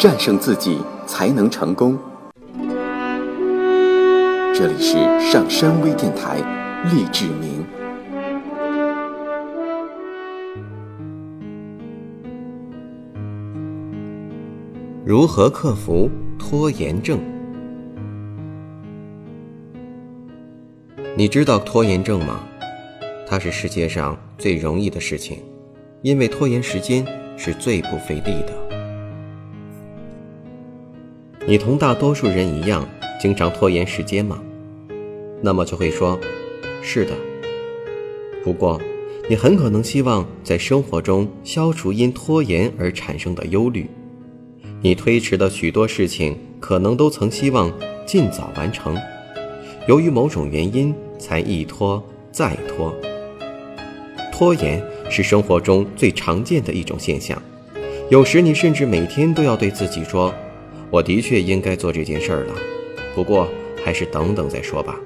战胜自己才能成功。这里是上山微电台，励志明。如何克服拖延症？你知道拖延症吗？它是世界上最容易的事情，因为拖延时间是最不费力的。你同大多数人一样，经常拖延时间吗？那么就会说，是的。不过，你很可能希望在生活中消除因拖延而产生的忧虑。你推迟的许多事情，可能都曾希望尽早完成，由于某种原因才一拖再拖。拖延是生活中最常见的一种现象，有时你甚至每天都要对自己说：“我的确应该做这件事儿了，不过还是等等再说吧。”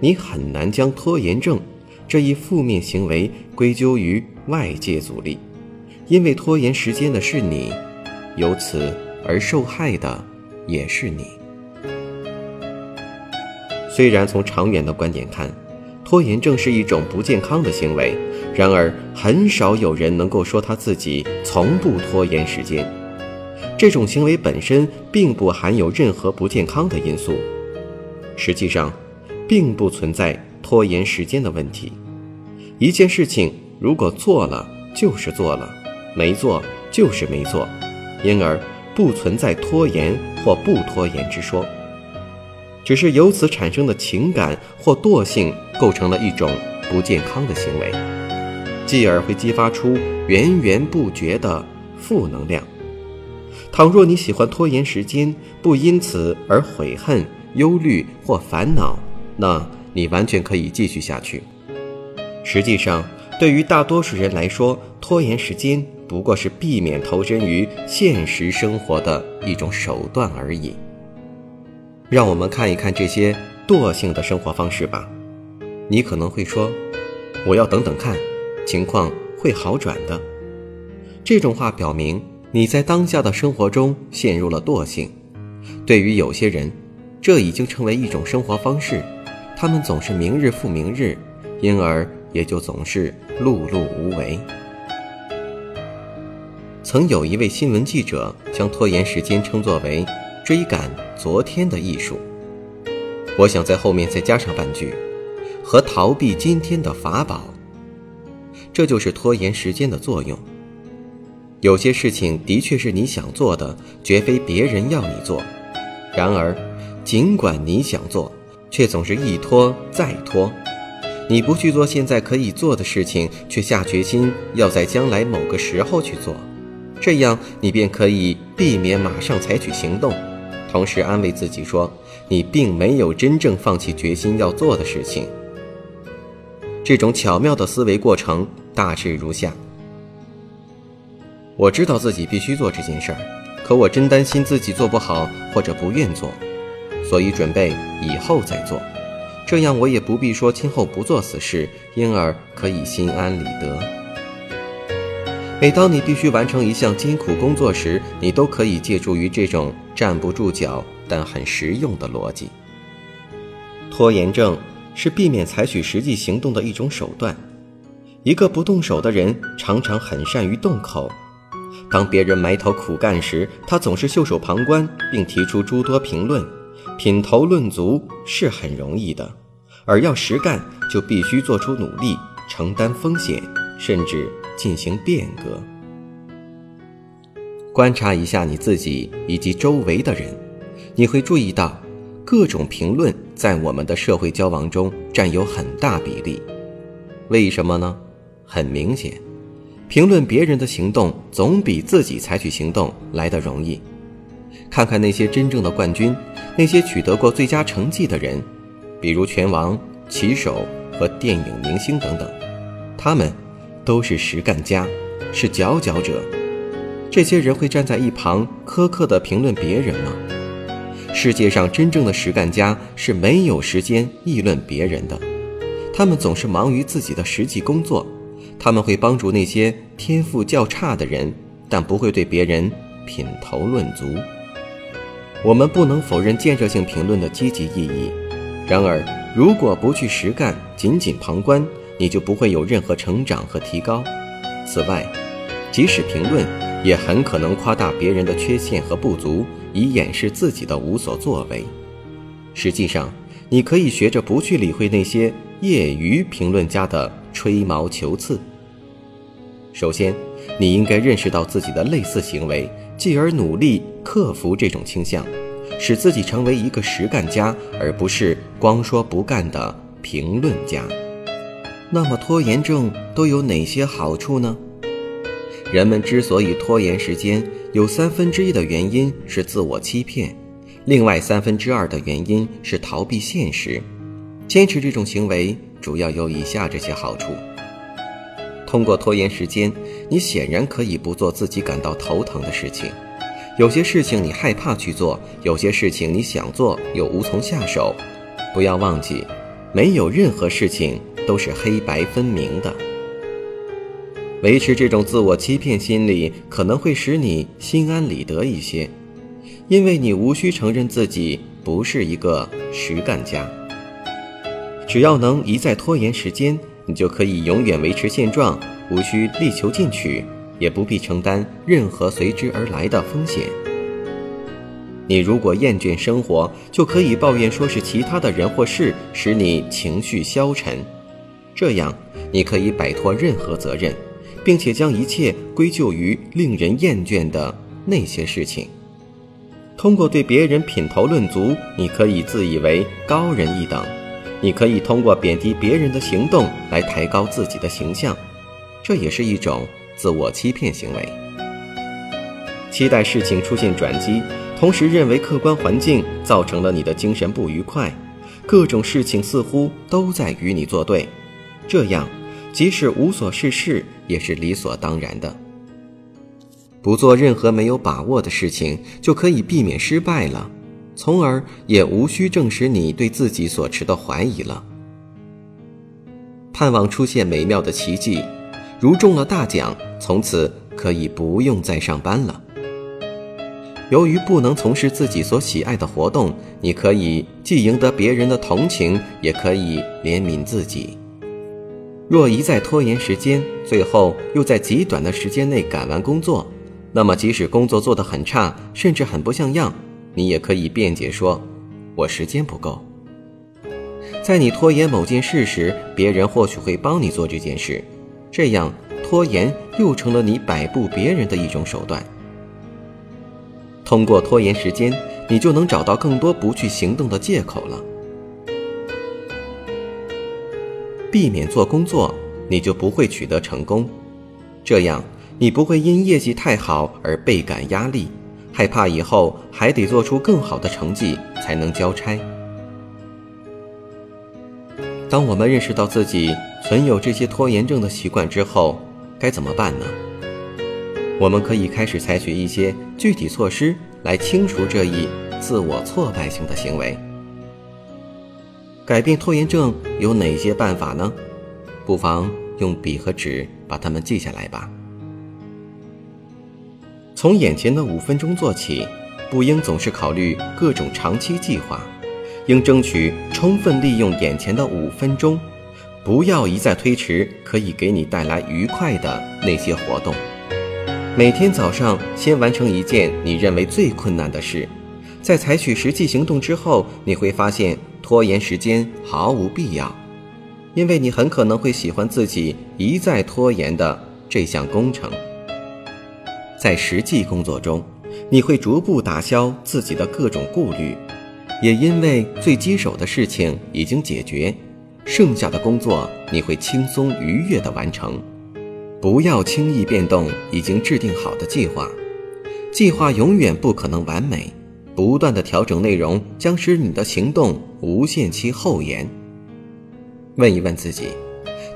你很难将拖延症这一负面行为归咎于外界阻力，因为拖延时间的是你，由此而受害的也是你。虽然从长远的观点看，拖延症是一种不健康的行为，然而很少有人能够说他自己从不拖延时间。这种行为本身并不含有任何不健康的因素，实际上。并不存在拖延时间的问题。一件事情如果做了就是做了，没做就是没做，因而不存在拖延或不拖延之说。只是由此产生的情感或惰性构成了一种不健康的行为，继而会激发出源源不绝的负能量。倘若你喜欢拖延时间，不因此而悔恨、忧虑或烦恼。那你完全可以继续下去。实际上，对于大多数人来说，拖延时间不过是避免投身于现实生活的一种手段而已。让我们看一看这些惰性的生活方式吧。你可能会说：“我要等等看，情况会好转的。”这种话表明你在当下的生活中陷入了惰性。对于有些人，这已经成为一种生活方式。他们总是明日复明日，因而也就总是碌碌无为。曾有一位新闻记者将拖延时间称作为“追赶昨天的艺术”。我想在后面再加上半句：“和逃避今天的法宝。”这就是拖延时间的作用。有些事情的确是你想做的，绝非别人要你做。然而，尽管你想做，却总是一拖再拖，你不去做现在可以做的事情，却下决心要在将来某个时候去做，这样你便可以避免马上采取行动，同时安慰自己说，你并没有真正放弃决心要做的事情。这种巧妙的思维过程大致如下：我知道自己必须做这件事儿，可我真担心自己做不好或者不愿做。所以准备以后再做，这样我也不必说今后不做此事，因而可以心安理得。每当你必须完成一项艰苦工作时，你都可以借助于这种站不住脚但很实用的逻辑。拖延症是避免采取实际行动的一种手段。一个不动手的人常常很善于动口。当别人埋头苦干时，他总是袖手旁观，并提出诸多评论。品头论足是很容易的，而要实干就必须做出努力，承担风险，甚至进行变革。观察一下你自己以及周围的人，你会注意到，各种评论在我们的社会交往中占有很大比例。为什么呢？很明显，评论别人的行动总比自己采取行动来得容易。看看那些真正的冠军，那些取得过最佳成绩的人，比如拳王、棋手和电影明星等等，他们都是实干家，是佼佼者。这些人会站在一旁苛刻地评论别人吗？世界上真正的实干家是没有时间议论别人的，他们总是忙于自己的实际工作。他们会帮助那些天赋较差的人，但不会对别人。品头论足。我们不能否认建设性评论的积极意义，然而，如果不去实干，仅仅旁观，你就不会有任何成长和提高。此外，即使评论，也很可能夸大别人的缺陷和不足，以掩饰自己的无所作为。实际上，你可以学着不去理会那些业余评论家的吹毛求疵。首先，你应该认识到自己的类似行为，继而努力克服这种倾向，使自己成为一个实干家，而不是光说不干的评论家。那么，拖延症都有哪些好处呢？人们之所以拖延时间，有三分之一的原因是自我欺骗，另外三分之二的原因是逃避现实。坚持这种行为，主要有以下这些好处。通过拖延时间，你显然可以不做自己感到头疼的事情。有些事情你害怕去做，有些事情你想做又无从下手。不要忘记，没有任何事情都是黑白分明的。维持这种自我欺骗心理，可能会使你心安理得一些，因为你无需承认自己不是一个实干家。只要能一再拖延时间，你就可以永远维持现状，无需力求进取，也不必承担任何随之而来的风险。你如果厌倦生活，就可以抱怨说是其他的人或事使你情绪消沉，这样你可以摆脱任何责任。并且将一切归咎于令人厌倦的那些事情。通过对别人品头论足，你可以自以为高人一等；你可以通过贬低别人的行动来抬高自己的形象，这也是一种自我欺骗行为。期待事情出现转机，同时认为客观环境造成了你的精神不愉快，各种事情似乎都在与你作对，这样。即使无所事事，也是理所当然的。不做任何没有把握的事情，就可以避免失败了，从而也无需证实你对自己所持的怀疑了。盼望出现美妙的奇迹，如中了大奖，从此可以不用再上班了。由于不能从事自己所喜爱的活动，你可以既赢得别人的同情，也可以怜悯自己。若一再拖延时间，最后又在极短的时间内赶完工作，那么即使工作做得很差，甚至很不像样，你也可以辩解说：“我时间不够。”在你拖延某件事时，别人或许会帮你做这件事，这样拖延又成了你摆布别人的一种手段。通过拖延时间，你就能找到更多不去行动的借口了。避免做工作，你就不会取得成功。这样，你不会因业绩太好而倍感压力，害怕以后还得做出更好的成绩才能交差。当我们认识到自己存有这些拖延症的习惯之后，该怎么办呢？我们可以开始采取一些具体措施来清除这一自我挫败性的行为。改变拖延症有哪些办法呢？不妨用笔和纸把它们记下来吧。从眼前的五分钟做起，不应总是考虑各种长期计划，应争取充分利用眼前的五分钟，不要一再推迟可以给你带来愉快的那些活动。每天早上先完成一件你认为最困难的事，在采取实际行动之后，你会发现。拖延时间毫无必要，因为你很可能会喜欢自己一再拖延的这项工程。在实际工作中，你会逐步打消自己的各种顾虑，也因为最棘手的事情已经解决，剩下的工作你会轻松愉悦地完成。不要轻易变动已经制定好的计划，计划永远不可能完美。不断的调整内容，将使你的行动无限期后延。问一问自己：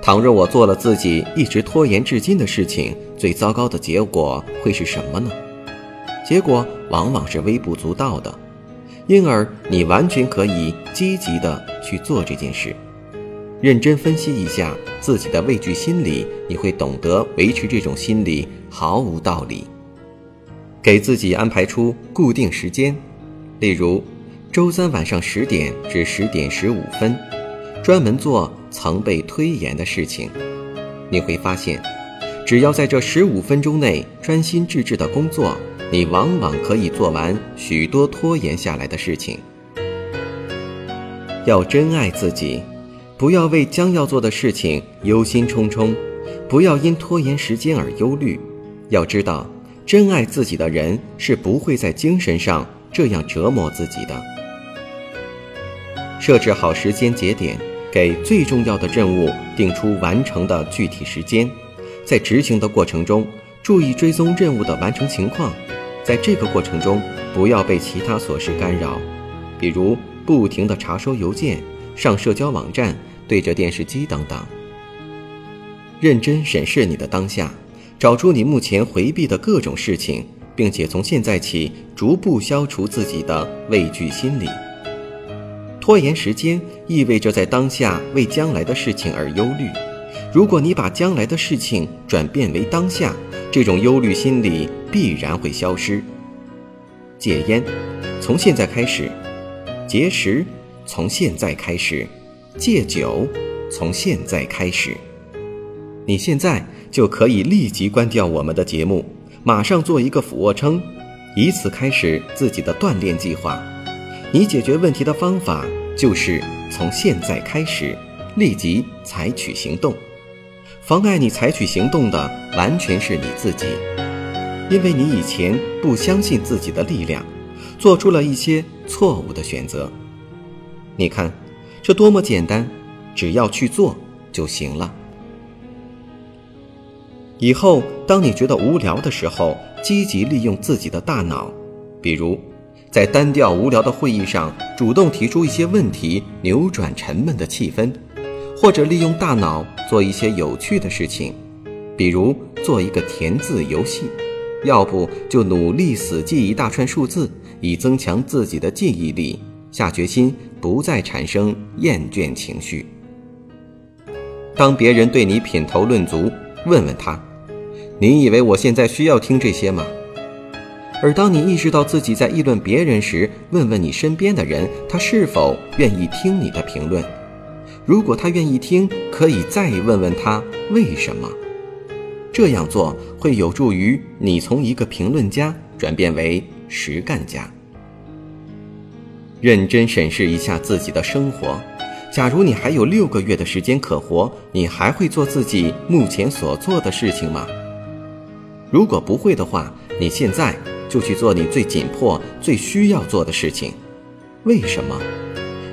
倘若我做了自己一直拖延至今的事情，最糟糕的结果会是什么呢？结果往往是微不足道的，因而你完全可以积极的去做这件事。认真分析一下自己的畏惧心理，你会懂得维持这种心理毫无道理。给自己安排出固定时间，例如周三晚上十点至十点十五分，专门做曾被推延的事情。你会发现，只要在这十五分钟内专心致志的工作，你往往可以做完许多拖延下来的事情。要珍爱自己，不要为将要做的事情忧心忡忡，不要因拖延时间而忧虑。要知道。真爱自己的人是不会在精神上这样折磨自己的。设置好时间节点，给最重要的任务定出完成的具体时间，在执行的过程中注意追踪任务的完成情况。在这个过程中，不要被其他琐事干扰，比如不停地查收邮件、上社交网站、对着电视机等等。认真审视你的当下。找出你目前回避的各种事情，并且从现在起逐步消除自己的畏惧心理。拖延时间意味着在当下为将来的事情而忧虑。如果你把将来的事情转变为当下，这种忧虑心理必然会消失。戒烟，从现在开始；节食，从现在开始；戒酒，从现在开始。你现在就可以立即关掉我们的节目，马上做一个俯卧撑，以此开始自己的锻炼计划。你解决问题的方法就是从现在开始，立即采取行动。妨碍你采取行动的完全是你自己，因为你以前不相信自己的力量，做出了一些错误的选择。你看，这多么简单，只要去做就行了。以后，当你觉得无聊的时候，积极利用自己的大脑，比如，在单调无聊的会议上主动提出一些问题，扭转沉闷的气氛；或者利用大脑做一些有趣的事情，比如做一个填字游戏；要不就努力死记一大串数字，以增强自己的记忆力，下决心不再产生厌倦情绪。当别人对你品头论足，问问他。你以为我现在需要听这些吗？而当你意识到自己在议论别人时，问问你身边的人，他是否愿意听你的评论？如果他愿意听，可以再问问他为什么。这样做会有助于你从一个评论家转变为实干家。认真审视一下自己的生活。假如你还有六个月的时间可活，你还会做自己目前所做的事情吗？如果不会的话，你现在就去做你最紧迫、最需要做的事情。为什么？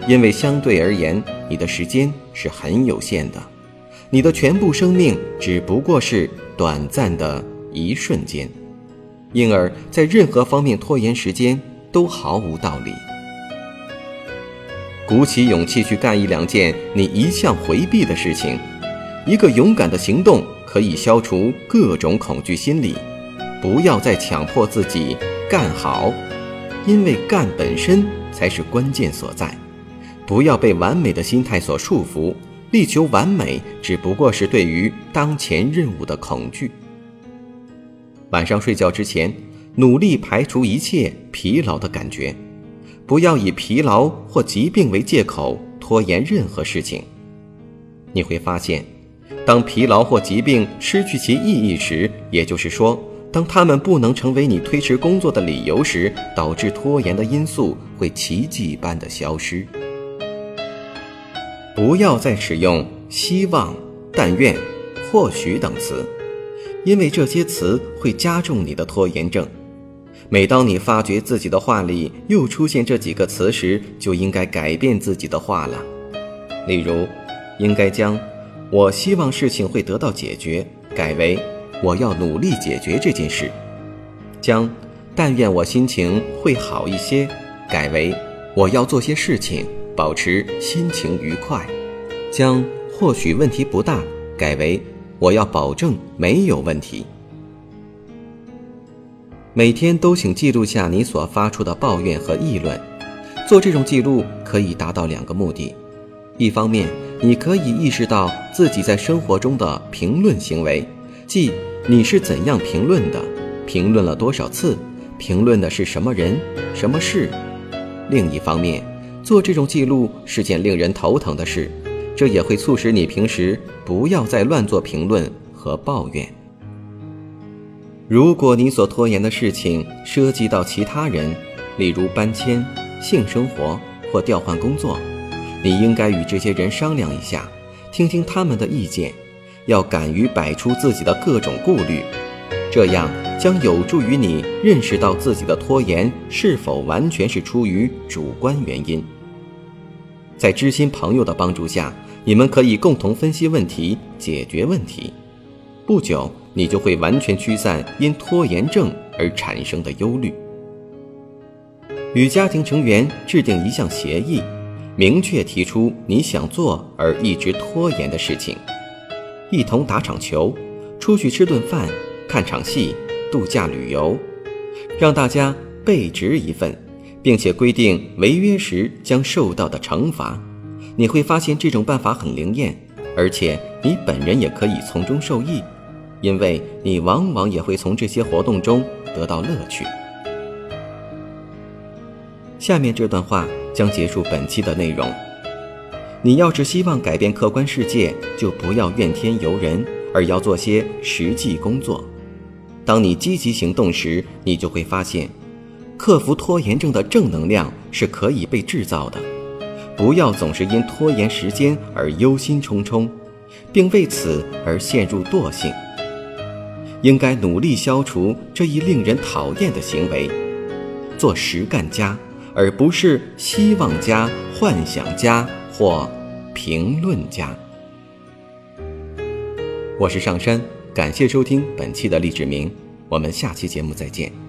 因为相对而言，你的时间是很有限的，你的全部生命只不过是短暂的一瞬间，因而，在任何方面拖延时间都毫无道理。鼓起勇气去干一两件你一向回避的事情，一个勇敢的行动。可以消除各种恐惧心理，不要再强迫自己干好，因为干本身才是关键所在。不要被完美的心态所束缚，力求完美只不过是对于当前任务的恐惧。晚上睡觉之前，努力排除一切疲劳的感觉，不要以疲劳或疾病为借口拖延任何事情。你会发现。当疲劳或疾病失去其意义时，也就是说，当他们不能成为你推迟工作的理由时，导致拖延的因素会奇迹般的消失。不要再使用“希望”“但愿”“或许”等词，因为这些词会加重你的拖延症。每当你发觉自己的话里又出现这几个词时，就应该改变自己的话了。例如，应该将。我希望事情会得到解决，改为我要努力解决这件事。将但愿我心情会好一些，改为我要做些事情保持心情愉快。将或许问题不大，改为我要保证没有问题。每天都请记录下你所发出的抱怨和议论，做这种记录可以达到两个目的：一方面，你可以意识到自己在生活中的评论行为，即你是怎样评论的，评论了多少次，评论的是什么人、什么事。另一方面，做这种记录是件令人头疼的事，这也会促使你平时不要再乱做评论和抱怨。如果你所拖延的事情涉及到其他人，例如搬迁、性生活或调换工作，你应该与这些人商量一下，听听他们的意见，要敢于摆出自己的各种顾虑，这样将有助于你认识到自己的拖延是否完全是出于主观原因。在知心朋友的帮助下，你们可以共同分析问题，解决问题。不久，你就会完全驱散因拖延症而产生的忧虑。与家庭成员制定一项协议，明确提出你想做而一直拖延的事情，一同打场球，出去吃顿饭，看场戏，度假旅游，让大家备值一份，并且规定违约时将受到的惩罚。你会发现这种办法很灵验，而且你本人也可以从中受益。因为你往往也会从这些活动中得到乐趣。下面这段话将结束本期的内容。你要是希望改变客观世界，就不要怨天尤人，而要做些实际工作。当你积极行动时，你就会发现，克服拖延症的正能量是可以被制造的。不要总是因拖延时间而忧心忡忡，并为此而陷入惰性。应该努力消除这一令人讨厌的行为，做实干家，而不是希望家、幻想家或评论家。我是上山，感谢收听本期的励志明，我们下期节目再见。